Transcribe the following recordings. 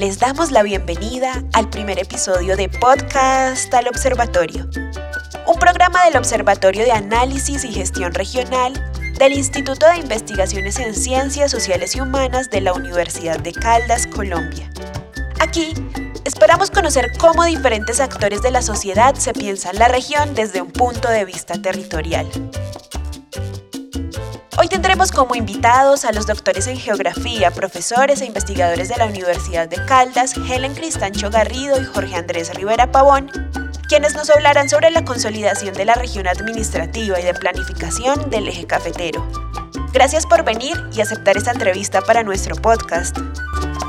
Les damos la bienvenida al primer episodio de Podcast al Observatorio, un programa del Observatorio de Análisis y Gestión Regional del Instituto de Investigaciones en Ciencias Sociales y Humanas de la Universidad de Caldas, Colombia. Aquí esperamos conocer cómo diferentes actores de la sociedad se piensan la región desde un punto de vista territorial. Hoy tendremos como invitados a los doctores en geografía, profesores e investigadores de la Universidad de Caldas, Helen Cristancho Garrido y Jorge Andrés Rivera Pavón, quienes nos hablarán sobre la consolidación de la región administrativa y de planificación del eje cafetero. Gracias por venir y aceptar esta entrevista para nuestro podcast.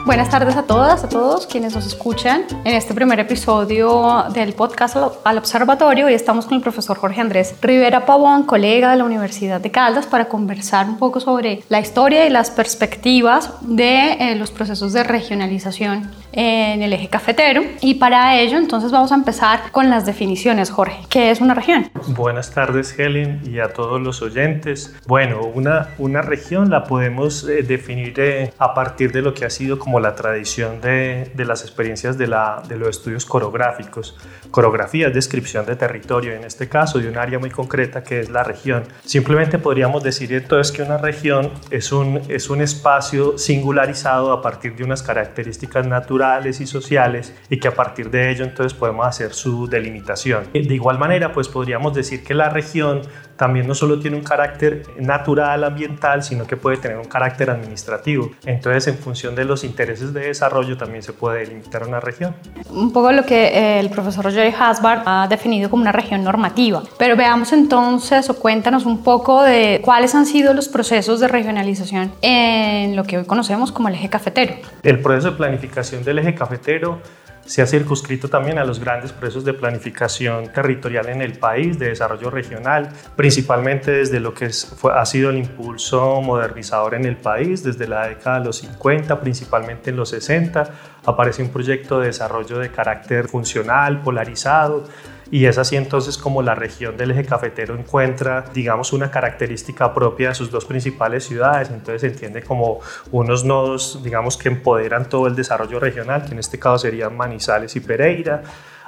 Buenas tardes a todas, a todos quienes nos escuchan en este primer episodio del podcast al Observatorio. Hoy estamos con el profesor Jorge Andrés Rivera Pavón, colega de la Universidad de Caldas, para conversar un poco sobre la historia y las perspectivas de eh, los procesos de regionalización en el eje cafetero. Y para ello, entonces vamos a empezar con las definiciones, Jorge. ¿Qué es una región? Buenas tardes, Helen, y a todos los oyentes. Bueno, una, una región la podemos eh, definir eh, a partir de lo que ha sido como la tradición de, las experiencias de los estudios coreográficos. Coreografía es descripción de territorio, en este caso de un área muy concreta que es la región. Simplemente podríamos decir entonces que una región es un, es un espacio singularizado a partir de unas características naturales y sociales y que a partir de ello entonces podemos hacer su delimitación. De igual manera, pues podríamos decir que la región también no solo tiene un carácter natural, ambiental, sino que puede tener un carácter administrativo. Entonces, en función de los intereses de desarrollo, también se puede delimitar una región. Un poco lo que eh, el profesor Jerry Hasbard ha definido como una región normativa. Pero veamos entonces o cuéntanos un poco de cuáles han sido los procesos de regionalización en lo que hoy conocemos como el eje cafetero. El proceso de planificación del eje cafetero se ha circunscrito también a los grandes procesos de planificación territorial en el país, de desarrollo regional, principalmente desde lo que ha sido el impulso modernizador en el país, desde la década de los 50, principalmente en los 60, aparece un proyecto de desarrollo de carácter funcional, polarizado, y es así entonces como la región del eje cafetero encuentra, digamos, una característica propia de sus dos principales ciudades, entonces se entiende como unos nodos, digamos, que empoderan todo el desarrollo regional, que en este caso serían Manizales y Pereira,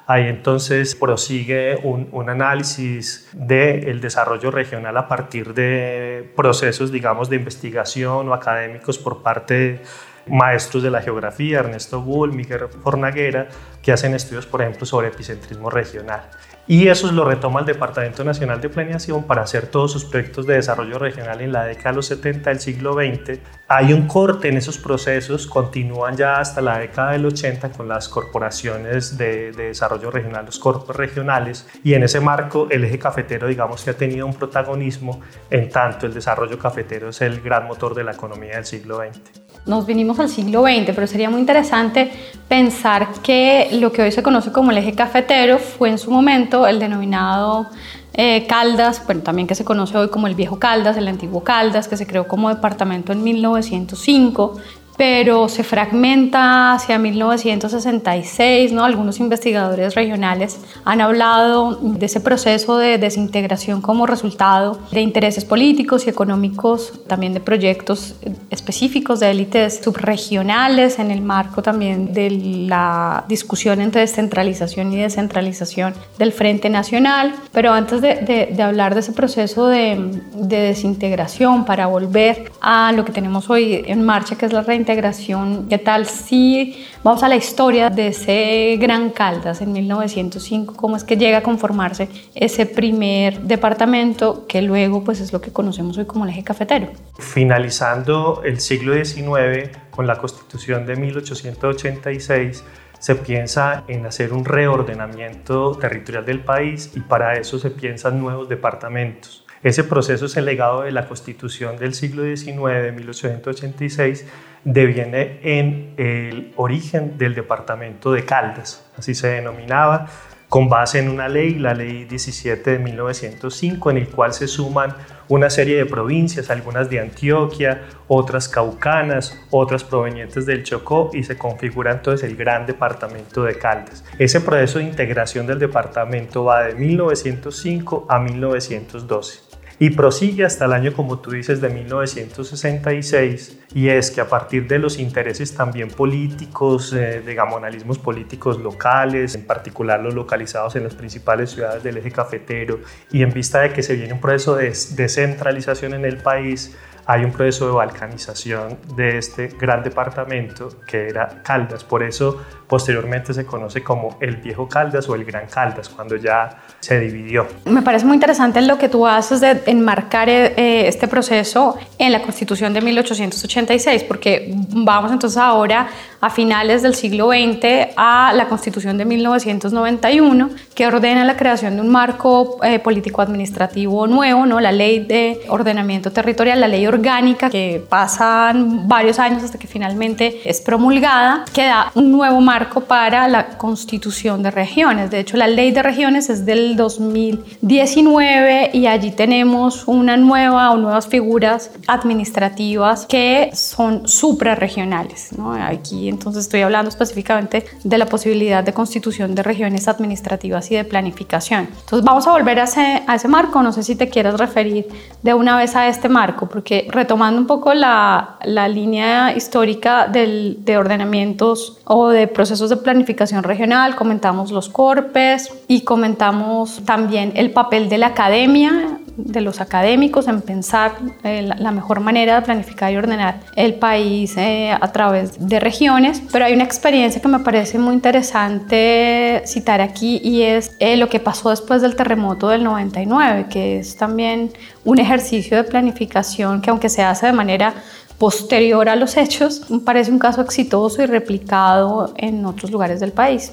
Ahí entonces prosigue un, análisis del desarrollo regional a partir de procesos, digamos, de investigación o académicos por parte de maestros de la geografía, Ernesto Bull, Miguel Fornaguera, que hacen estudios, por ejemplo, sobre epicentrismo regional. Y eso lo retoma el Departamento Nacional de Planeación para hacer todos sus proyectos de desarrollo regional en la década de los 70 del siglo XX. Hay un corte en esos procesos, continúan ya hasta la década del 80 con las corporaciones de, de desarrollo regional, los corpos regionales, y en ese marco el eje cafetero, digamos que ha tenido un protagonismo, en tanto el desarrollo cafetero es el gran motor de la economía del siglo XX nos vinimos al siglo XX, pero sería muy interesante pensar que lo que hoy se conoce como el eje cafetero fue en su momento el denominado eh, Caldas, bueno, también que se conoce hoy como el viejo Caldas, el antiguo Caldas, que se creó como departamento en 1905 pero se fragmenta hacia 1966, ¿no? Algunos investigadores regionales han hablado de ese proceso de desintegración como resultado de intereses políticos y económicos, también de proyectos específicos de élites subregionales en el marco también de la discusión entre descentralización y descentralización del Frente Nacional. Pero antes de, de, hablar de ese proceso de, de desintegración para volver a lo que tenemos hoy en marcha, que es la reintegración, integración. ¿Qué tal si vamos a la historia de ese Gran Caldas en 1905? ¿Cómo es que llega a conformarse ese primer departamento que luego pues es lo que conocemos hoy como el eje cafetero? Finalizando el siglo XIX con la constitución de 1886, se piensa en hacer un reordenamiento territorial del país y para eso se piensan nuevos departamentos. Ese proceso es el legado de la constitución del siglo XIX, de 1886, deviene en el origen del departamento de Caldas, así se denominaba, con base en una ley, la ley 17 de 1905, en el cual se suman una serie de provincias, algunas de Antioquia, otras caucanas, otras provenientes del Chocó y se configura entonces el gran departamento de Caldas. Ese proceso de integración del departamento va de 1905 a 1912. Y prosigue hasta el año, como tú dices, de 1966, y es que a partir de los intereses también políticos, eh, de gamonalismos políticos locales, en particular los localizados en las principales ciudades del eje cafetero, y en vista de que se viene un proceso de descentralización en el país, hay un proceso de balcanización de este gran departamento que era Caldas. Por eso posteriormente se conoce como el Viejo Caldas o el Gran Caldas, cuando ya se dividió. Me parece muy interesante lo que tú haces de enmarcar eh, este proceso en la Constitución de 1886, porque vamos entonces ahora a finales del siglo XX a la Constitución de 1991, que ordena la creación de un marco eh, político-administrativo nuevo, ¿no? la Ley de Ordenamiento Territorial, la Ley Orgánica, que pasan varios años hasta que finalmente es promulgada, que da un nuevo marco para la Constitución de Regiones. De hecho, la Ley de Regiones es del 2019 y allí tenemos una nueva o nuevas figuras administrativas que son suprarregionales. ¿no? Aquí entonces estoy hablando específicamente de la posibilidad de constitución de regiones administrativas y de planificación. Entonces vamos a volver a ese, a ese marco, no sé si te quieres referir de una vez a este marco, porque retomando un poco la, la línea histórica del, de ordenamientos o de procesos de planificación regional, comentamos los corpes y comentamos también el papel de la academia de los académicos en pensar eh, la, mejor manera de planificar y ordenar el país eh, a través de regiones, pero hay una experiencia que me parece muy interesante citar aquí y es eh, lo que pasó después del terremoto del 99, que es también un ejercicio de planificación que aunque se hace de manera posterior a los hechos, parece un caso exitoso y replicado en otros lugares del país.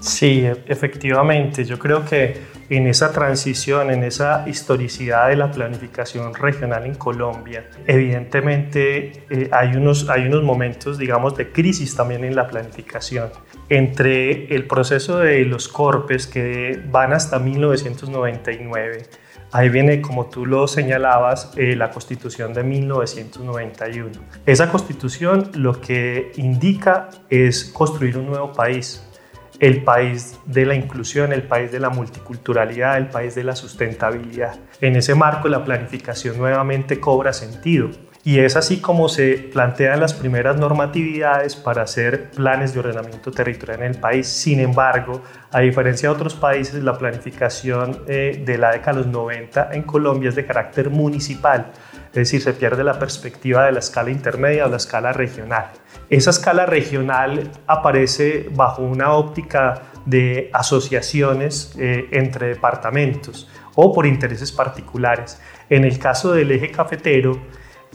Sí, efectivamente, yo creo que en esa transición, en esa historicidad de la planificación regional en Colombia. Evidentemente eh, hay, unos, hay unos momentos, digamos, de crisis también en la planificación. Entre el proceso de los corpes que van hasta 1999, Ahí viene, como tú lo señalabas, eh, la constitución de 1991. Esa constitución lo que indica es construir un nuevo país, el país de la inclusión, el país de la multiculturalidad, el país de la sustentabilidad. En ese marco la planificación nuevamente cobra sentido y es así como se plantean las primeras normatividades para hacer planes de ordenamiento territorial en el país. Sin embargo, a diferencia de otros países, la planificación eh, de la década de los 90 en Colombia es de carácter municipal, es decir, se pierde la perspectiva de la escala intermedia o la escala regional. Esa escala regional aparece bajo una óptica de asociaciones eh, entre departamentos o por intereses particulares. En el caso del eje cafetero,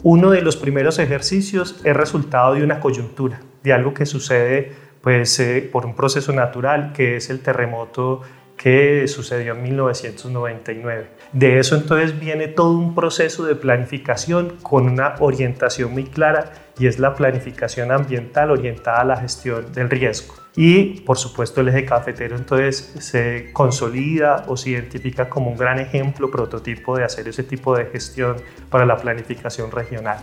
uno de los primeros ejercicios es resultado de una coyuntura, de algo que sucede pues, eh, por un proceso natural, que es el terremoto que sucedió en 1999. De eso entonces viene todo un proceso de planificación con una orientación muy clara y es la planificación ambiental orientada a la gestión del riesgo. Y por supuesto el eje cafetero entonces se consolida o se identifica como un gran ejemplo, prototipo de hacer ese tipo de gestión para la planificación regional.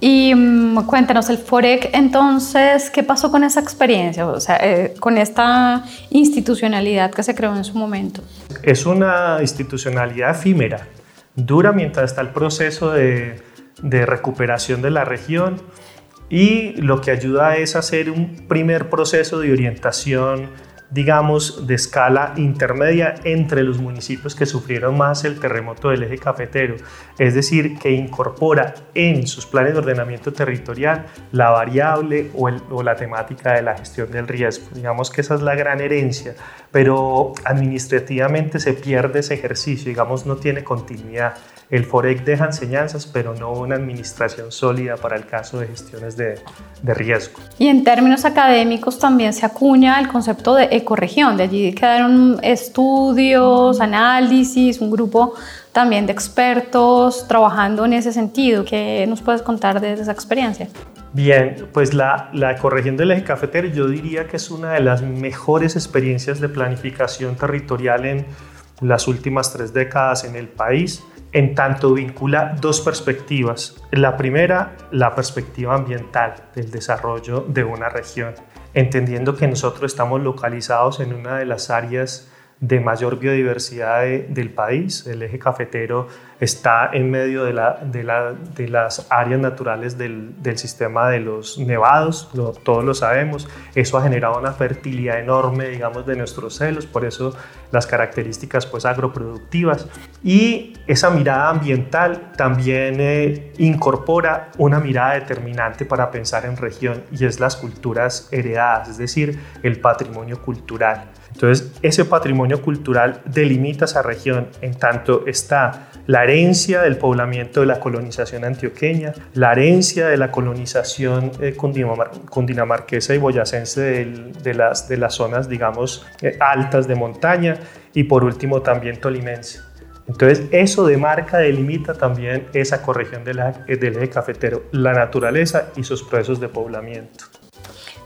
Y mm, cuéntanos, el FOREC, entonces, ¿qué pasó con esa experiencia? O sea, eh, con esta institucionalidad que se creó en su momento. Es una institucionalidad efímera, dura mientras está el proceso de, de recuperación de la región y lo que ayuda es hacer un primer proceso de orientación digamos, de escala intermedia entre los municipios que sufrieron más el terremoto del eje cafetero, es decir, que incorpora en sus planes de ordenamiento territorial la variable o, o la temática de la gestión del riesgo. Digamos que esa es la gran herencia, pero administrativamente se pierde ese ejercicio, digamos, no tiene continuidad. El FOREC deja enseñanzas, pero no una administración sólida para el caso de gestiones de, de riesgo. Y en términos académicos también se acuña el concepto de ecorregión. De allí quedaron estudios, análisis, un grupo también de expertos trabajando en ese sentido. ¿Qué nos puedes contar de esa experiencia? Bien, pues la, la ecorregión del eje cafetero yo diría que es una de las mejores experiencias de planificación territorial en las últimas tres décadas en el país en tanto vincula dos perspectivas. La primera, la perspectiva ambiental del desarrollo de una región, entendiendo que nosotros estamos localizados en una de las áreas de mayor biodiversidad del país. El eje cafetero está en medio de, la, de, las áreas naturales del, sistema de los nevados, todos lo sabemos. Eso ha generado una fertilidad enorme, digamos, de nuestros celos, por eso las características pues, agroproductivas. Y esa mirada ambiental también eh, incorpora una mirada determinante para pensar en región y es las culturas heredadas, es decir, el patrimonio cultural. Entonces, ese patrimonio cultural delimita esa región en tanto está la herencia del poblamiento de la colonización antioqueña, la herencia de la colonización eh, cundinamarquesa y boyacense de, las, zonas, digamos, eh, altas de montaña y por último también tolimense. Entonces, eso demarca, delimita también esa corregión del eje cafetero, la naturaleza y sus procesos de poblamiento.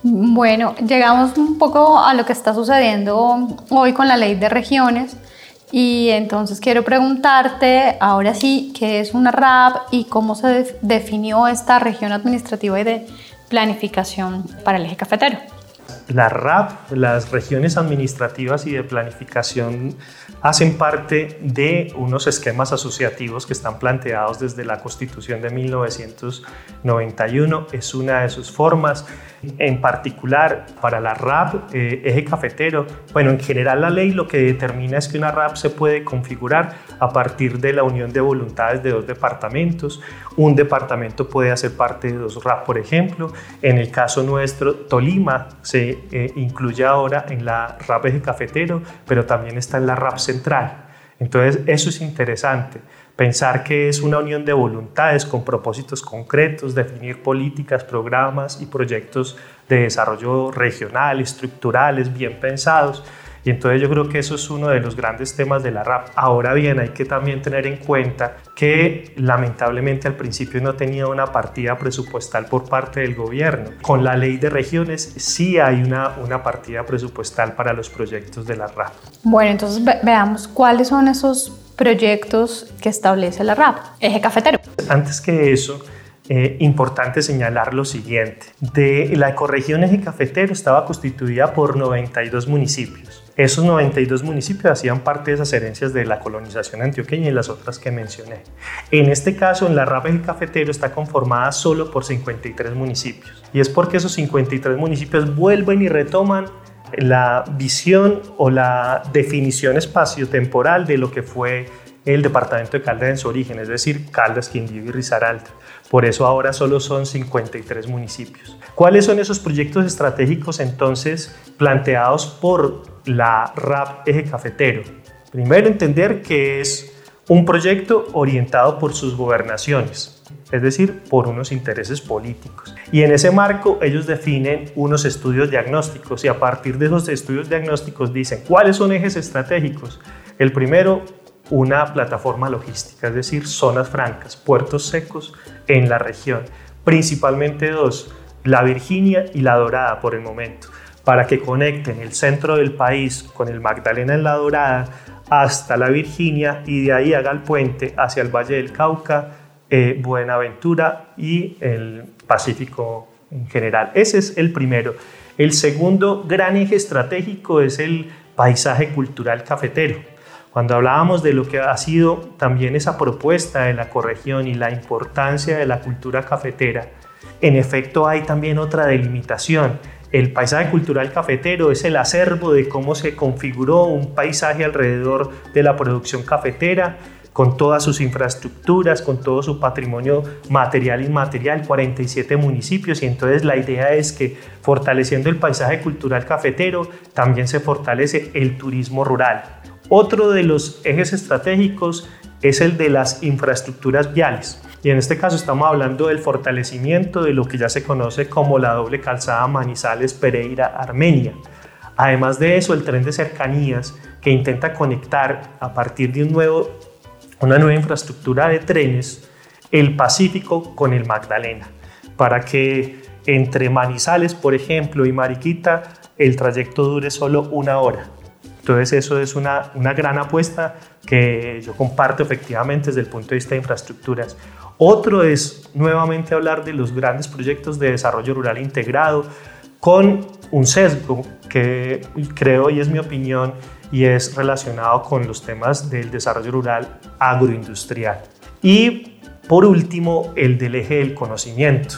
Bueno, llegamos un poco a lo que está sucediendo hoy con la ley de regiones y entonces quiero preguntarte ahora sí qué es una RAP y cómo se definió esta región administrativa y de planificación para el eje cafetero. La RAP, las regiones administrativas y de planificación, hacen parte de unos esquemas asociativos que están planteados desde la Constitución de 1991. Es una de sus formas en particular para la RAP, eh, eje cafetero, bueno, en general la ley lo que determina es que una RAP se puede configurar a partir de la unión de voluntades de dos departamentos. Un departamento puede hacer parte de dos RAP, por ejemplo. En el caso nuestro, Tolima se eh, incluye ahora en la RAP eje cafetero, pero también está en la RAP central. Entonces, eso es interesante pensar que es una unión de voluntades con propósitos concretos, definir políticas, programas y proyectos de desarrollo regional, estructurales, bien pensados. Y entonces yo creo que eso es uno de los grandes temas de la RAP. Ahora bien, hay que también tener en cuenta que lamentablemente al principio no tenía una partida presupuestal por parte del gobierno. Con la ley de regiones sí hay una, una partida presupuestal para los proyectos de la RAP. Bueno, entonces veamos cuáles son esos proyectos que establece la RAP, eje cafetero. Antes que eso, eh, importante señalar lo siguiente. De la ecorregión eje cafetero estaba constituida por 92 municipios. Esos 92 municipios hacían parte de esas herencias de la colonización antioqueña y las otras que mencioné. En este caso, en la RAP eje cafetero está conformada solo por 53 municipios. Y es porque esos 53 municipios vuelven y retoman la visión o la definición espacio-temporal de lo que fue el departamento de Caldas en su origen, es decir, Caldas, Quindío y Risaralda. Por eso ahora solo son 53 municipios. ¿Cuáles son esos proyectos estratégicos entonces planteados por la RAP Eje Cafetero? Primero entender que es un proyecto orientado por sus gobernaciones, es decir, por unos intereses políticos. Y en ese marco ellos definen unos estudios diagnósticos y a partir de esos estudios diagnósticos dicen cuáles son ejes estratégicos. El primero, una plataforma logística, es decir, zonas francas, puertos secos en la región. Principalmente dos, la Virginia y la Dorada por el momento, para que conecten el centro del país con el Magdalena en la Dorada hasta la Virginia y de ahí haga el puente hacia el Valle del Cauca eh, Buenaventura y el Pacífico en general. Ese es el primero. El segundo gran eje estratégico es el paisaje cultural cafetero. Cuando hablábamos de lo que ha sido también esa propuesta de la corregión y la importancia de la cultura cafetera, en efecto hay también otra delimitación. El paisaje cultural cafetero es el acervo de cómo se configuró un paisaje alrededor de la producción cafetera, con todas sus infraestructuras, con todo su patrimonio material e inmaterial, 47 municipios y entonces la idea es que fortaleciendo el paisaje cultural cafetero también se fortalece el turismo rural. Otro de los ejes estratégicos es el de las infraestructuras viales. Y en este caso estamos hablando del fortalecimiento de lo que ya se conoce como la doble calzada Manizales-Pereira-Armenia. Además de eso, el tren de cercanías que intenta conectar a partir de un nuevo una nueva infraestructura de trenes el Pacífico con el Magdalena, para que entre Manizales, por ejemplo, y Mariquita, el trayecto dure solo una hora. Entonces eso es una, una gran apuesta que yo comparto efectivamente desde el punto de vista de infraestructuras. Otro es nuevamente hablar de los grandes proyectos de desarrollo rural integrado con un sesgo que creo y es mi opinión y es relacionado con los temas del desarrollo rural agroindustrial. Y por último, el del eje del conocimiento.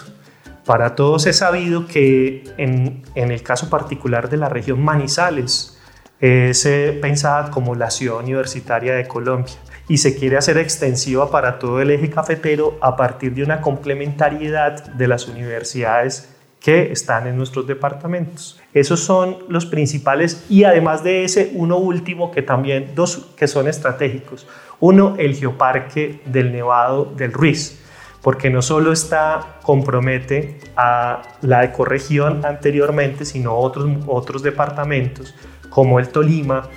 Para todos es sabido que en, en el caso particular de la región Manizales, es eh, pensada como la ciudad universitaria de Colombia y se quiere hacer extensiva para todo el eje cafetero a partir de una complementariedad de las universidades que están en nuestros departamentos. Esos son los principales y además de ese, uno último que también, dos que son estratégicos. Uno, el geoparque del Nevado del Ruiz, porque no solo está compromete a la ecorregión anteriormente, sino otros, otros departamentos como el Tolima.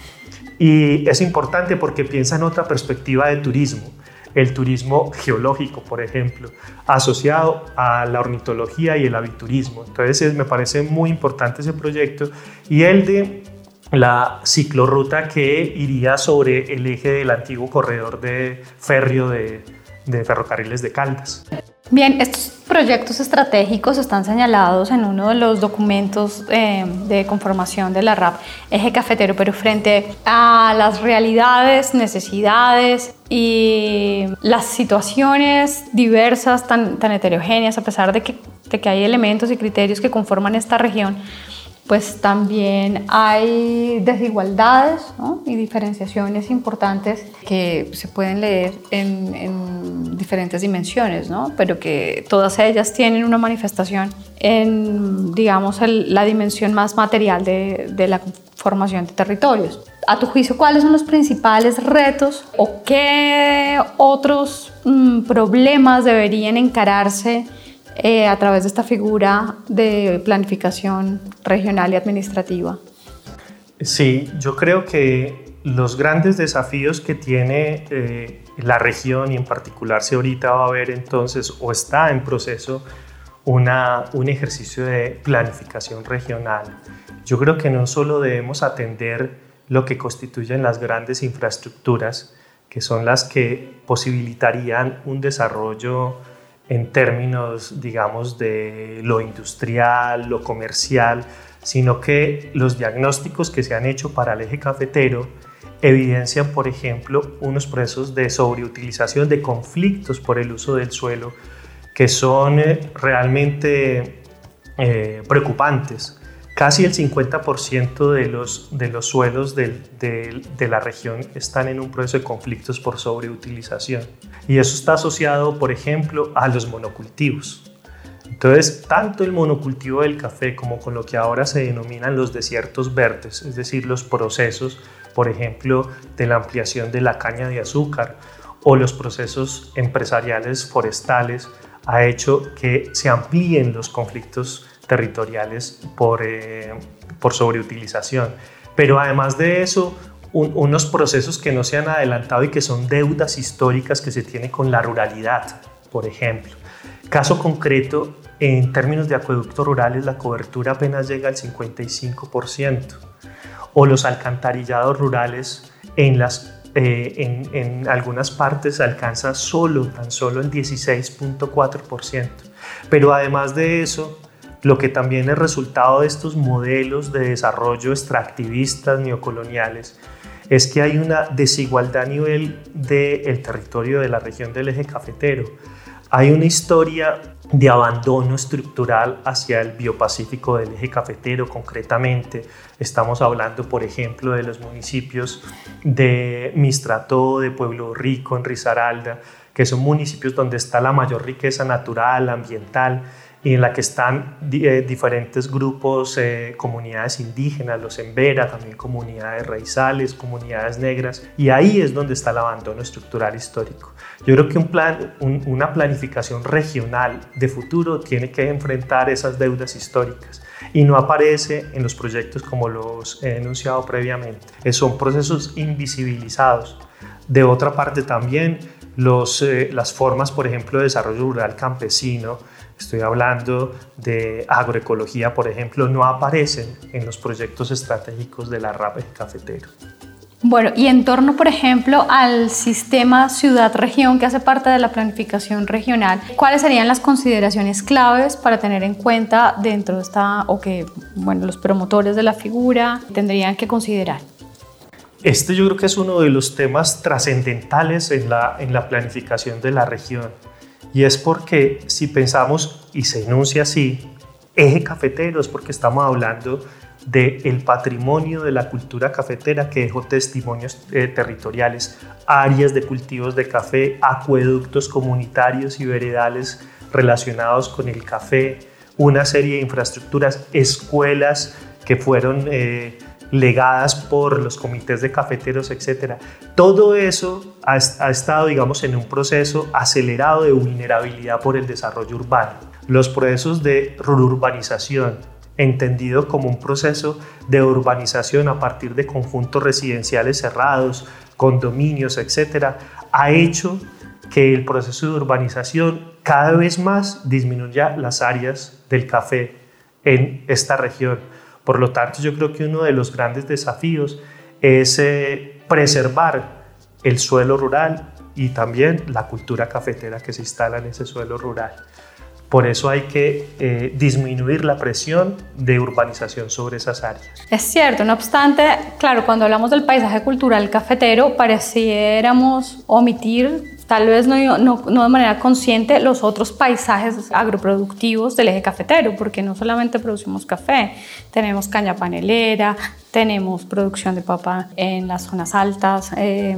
Y es importante porque piensa en otra perspectiva de turismo, el turismo geológico, por ejemplo, asociado a la ornitología y el aviturismo. Entonces me parece muy importante ese proyecto y el de la ciclorruta que iría sobre el eje del antiguo corredor de férreo de, de ferrocarriles de Caldas. Bien, estos proyectos estratégicos están señalados en uno de los documentos eh, de conformación de la RAP, eje cafetero, pero frente a las realidades, necesidades y las situaciones diversas, tan, tan heterogéneas, a pesar de que, de que hay elementos y criterios que conforman esta región, pues también hay desigualdades y diferenciaciones importantes que se pueden leer en, diferentes dimensiones, ¿no? pero que todas ellas tienen una manifestación en, digamos, la dimensión más material de, la formación de territorios. A tu juicio, ¿cuáles son los principales retos o qué otros mm, problemas deberían encararse? Eh, a través de esta figura de planificación regional y administrativa? Sí, yo creo que los grandes desafíos que tiene eh, la región y en particular si ahorita va a haber entonces o está en proceso una, un ejercicio de planificación regional, yo creo que no solo debemos atender lo que constituyen las grandes infraestructuras, que son las que posibilitarían un desarrollo en términos, digamos, de lo industrial, lo comercial, sino que los diagnósticos que se han hecho para el eje cafetero evidencian, por ejemplo, unos procesos de sobreutilización, de conflictos por el uso del suelo, que son eh, realmente eh, preocupantes. Casi el 50% de los, de los suelos de, de, la región están en un proceso de conflictos por sobreutilización. Y eso está asociado, por ejemplo, a los monocultivos. Entonces, tanto el monocultivo del café como con lo que ahora se denominan los desiertos verdes, es decir, los procesos, por ejemplo, de la ampliación de la caña de azúcar o los procesos empresariales forestales, ha hecho que se amplíen los conflictos territoriales por, eh, por sobreutilización. Pero además de eso, unos procesos que no se han adelantado y que son deudas históricas que se tiene con la ruralidad, por ejemplo. Caso concreto, en términos de acueductos rurales, la cobertura apenas llega al 55%, o los alcantarillados rurales en, las, eh, en, en algunas partes alcanza solo, tan solo el 16.4%. Pero además de eso, lo que también es resultado de estos modelos de desarrollo extractivistas neocoloniales es que hay una desigualdad a nivel del territorio de la región del eje cafetero. Hay una historia de abandono estructural hacia el biopacífico del eje cafetero concretamente. Estamos hablando, por ejemplo, de los municipios de Mistrató, de Pueblo Rico, en Risaralda, que son municipios donde está la mayor riqueza natural, ambiental, y en la que están eh, diferentes grupos, eh, comunidades indígenas, los Embera, también comunidades raizales, comunidades negras, y ahí es donde está el abandono estructural histórico. Yo creo que un plan, una planificación regional de futuro tiene que enfrentar esas deudas históricas y no aparece en los proyectos como los he enunciado previamente. Son procesos invisibilizados. De otra parte también los, eh, las formas, por ejemplo, de desarrollo rural campesino, estoy hablando de agroecología, por ejemplo, no aparecen en los proyectos estratégicos de la RAP cafetero. Bueno, y en torno, por ejemplo, al sistema ciudad-región que hace parte de la planificación regional, ¿cuáles serían las consideraciones claves para tener en cuenta dentro de esta, o que, bueno, los promotores de la figura tendrían que considerar? Este yo creo que es uno de los temas trascendentales en la, en la planificación de la región. Y es porque si pensamos, y se enuncia así, eje cafetero, es porque estamos hablando del patrimonio de la cultura cafetera que dejó testimonios eh, territoriales, áreas de cultivos de café, acueductos comunitarios y veredales relacionados con el café, una serie de infraestructuras, escuelas que fueron eh, legadas por los comités de cafeteros, etc. Todo eso ha, estado, digamos, en un proceso acelerado de vulnerabilidad por el desarrollo urbano. Los procesos de urbanización, entendido como un proceso de urbanización a partir de conjuntos residenciales cerrados, condominios, etcétera, ha hecho que el proceso de urbanización cada vez más disminuya las áreas del café en esta región. Por lo tanto, yo creo que uno de los grandes desafíos es eh, preservar el suelo rural y también la cultura cafetera que se instala en ese suelo rural. Por eso hay que eh, disminuir la presión de urbanización sobre esas áreas. Es cierto, no obstante, claro, cuando hablamos del paisaje cultural cafetero, pareciéramos omitir, tal vez no, de manera consciente, los otros paisajes agroproductivos del eje cafetero, porque no solamente producimos café, tenemos caña panelera, tenemos producción de papa en las zonas altas, eh,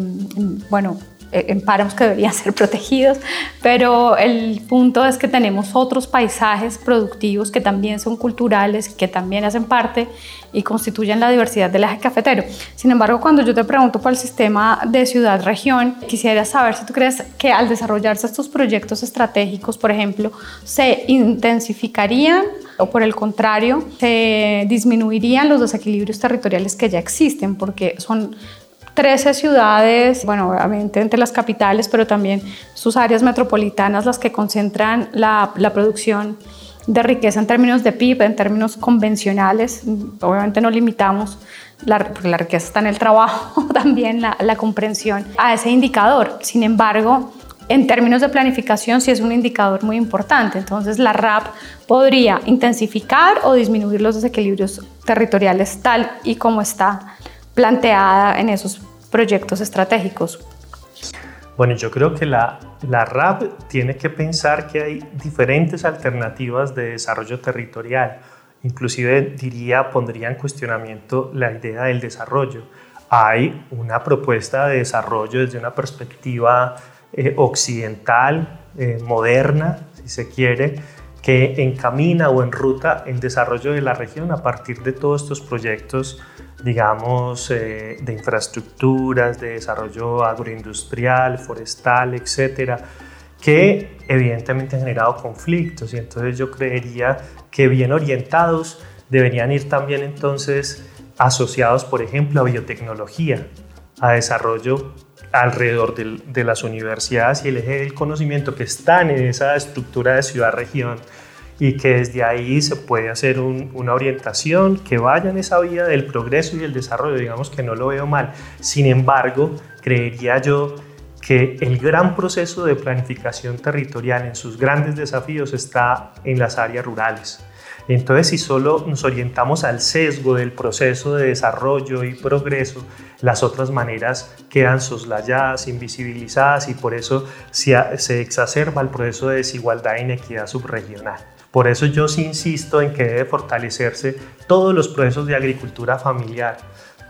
bueno, en páramos que deberían ser protegidos, pero el punto es que tenemos otros paisajes productivos que también son culturales, que también hacen parte y constituyen la diversidad del eje cafetero. Sin embargo, cuando yo te pregunto por el sistema de ciudad-región, quisiera saber si tú crees que al desarrollarse estos proyectos estratégicos, por ejemplo, se intensificarían o por el contrario, se disminuirían los desequilibrios territoriales que ya existen, porque son 13 ciudades, bueno, obviamente entre las capitales, pero también sus áreas metropolitanas, las que concentran la, producción de riqueza en términos de PIB, en términos convencionales. Obviamente no limitamos, la, porque la riqueza está en el trabajo, también la comprensión a ese indicador. Sin embargo, en términos de planificación sí es un indicador muy importante. Entonces la RAP podría intensificar o disminuir los desequilibrios territoriales tal y como está planteada en esos proyectos estratégicos? Bueno, yo creo que la, la RAP tiene que pensar que hay diferentes alternativas de desarrollo territorial. Inclusive diría, pondría en cuestionamiento la idea del desarrollo. Hay una propuesta de desarrollo desde una perspectiva eh, occidental, eh, moderna, si se quiere, que encamina o enruta el desarrollo de la región a partir de todos estos proyectos digamos, eh, de infraestructuras, de desarrollo agroindustrial, forestal, etcétera, que evidentemente han generado conflictos. Y entonces yo creería que bien orientados deberían ir también entonces asociados, por ejemplo, a biotecnología, a desarrollo alrededor de las universidades y el eje del conocimiento que están en esa estructura de ciudad-región y que desde ahí se puede hacer una orientación que vaya en esa vía del progreso y el desarrollo, digamos que no lo veo mal. Sin embargo, creería yo que el gran proceso de planificación territorial en sus grandes desafíos está en las áreas rurales. Entonces, si solo nos orientamos al sesgo del proceso de desarrollo y progreso, las otras maneras quedan soslayadas, invisibilizadas y por eso se exacerba el proceso de desigualdad e inequidad subregional. Por eso yo sí insisto en que debe fortalecerse todos los procesos de agricultura familiar,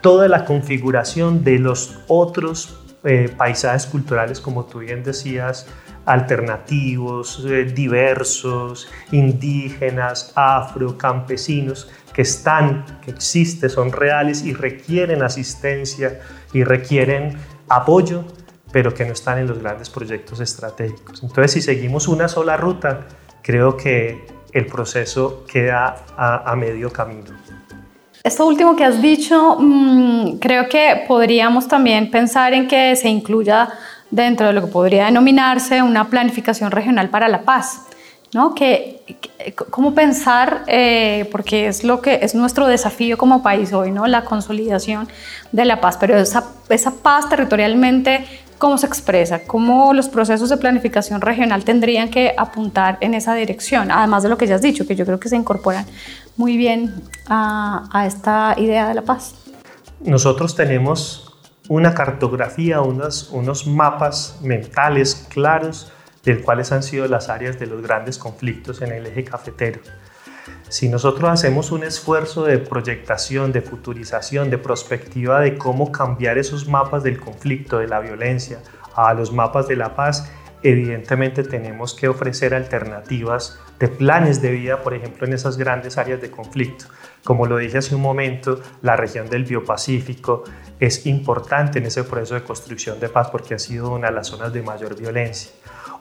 toda la configuración de los otros eh, paisajes culturales, como tú bien decías, alternativos, eh, diversos, indígenas, afro, campesinos, que están, que existen, son reales y requieren asistencia y requieren apoyo, pero que no están en los grandes proyectos estratégicos. Entonces, si seguimos una sola ruta, creo que el proceso queda a, medio camino. Esto último que has dicho, mm, creo que podríamos también pensar en que se incluya dentro de lo que podría denominarse una planificación regional para la paz. ¿no? Que, ¿Cómo pensar? Eh, porque es lo que es nuestro desafío como país hoy, ¿no? La consolidación de la paz, pero esa, esa paz territorialmente cómo se expresa, cómo los procesos de planificación regional tendrían que apuntar en esa dirección, además de lo que ya has dicho, que yo creo que se incorporan muy bien a, esta idea de la paz. Nosotros tenemos una cartografía, unos, unos mapas mentales claros de cuáles han sido las áreas de los grandes conflictos en el eje cafetero. Si nosotros hacemos un esfuerzo de proyectación, de futurización, de prospectiva de cómo cambiar esos mapas del conflicto, de la violencia, a los mapas de la paz, evidentemente tenemos que ofrecer alternativas de planes de vida, por ejemplo, en esas grandes áreas de conflicto. Como lo dije hace un momento, la región del Biopacífico es importante en ese proceso de construcción de paz porque ha sido una de las zonas de mayor violencia.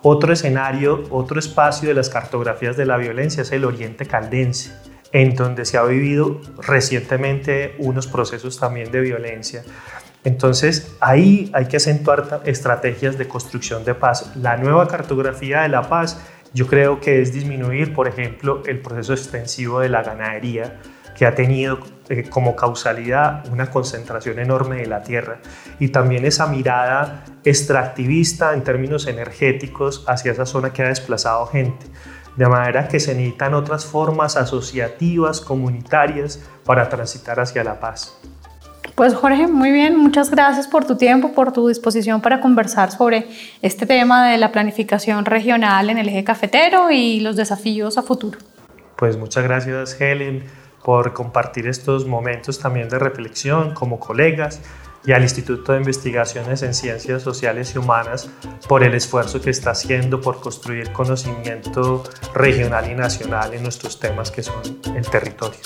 Otro escenario, otro espacio de las cartografías de la violencia es el Oriente Caldense, en donde se ha vivido recientemente unos procesos también de violencia entonces ahí hay que acentuar estrategias de construcción de paz. La nueva cartografía de la paz yo creo que es disminuir, por ejemplo, el proceso extensivo de la ganadería que ha tenido eh, como causalidad una concentración enorme de la tierra y también esa mirada extractivista en términos energéticos hacia esa zona que ha desplazado gente. De manera que se necesitan otras formas asociativas, comunitarias, para transitar hacia la paz. Pues Jorge, muy bien, muchas gracias por tu tiempo, por tu disposición para conversar sobre este tema de la planificación regional en el eje cafetero y los desafíos a futuro. Pues muchas gracias Helen por compartir estos momentos también de reflexión como colegas y al Instituto de Investigaciones en Ciencias Sociales y Humanas por el esfuerzo que está haciendo por construir conocimiento regional y nacional en nuestros temas que son el territorio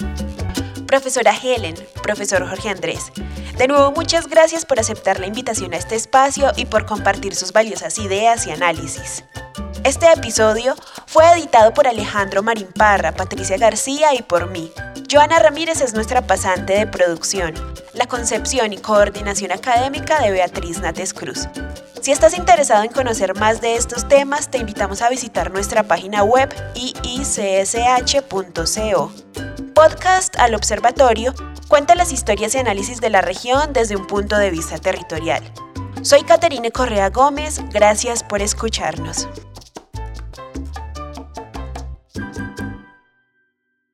profesora Helen, profesor Jorge Andrés. De nuevo, muchas gracias por aceptar la invitación a este espacio y por compartir sus valiosas ideas y análisis. Este episodio fue editado por Alejandro Marín Parra, Patricia García y por mí. Joana Ramírez es nuestra pasante de producción. La concepción y coordinación académica de Beatriz Nates Cruz. Si estás interesado en conocer más de estos temas, te invitamos a visitar nuestra página web iicsh.co. Podcast al Observatorio cuenta las historias y análisis de la región desde un punto de vista territorial. Soy Caterine Correa Gómez, gracias por escucharnos.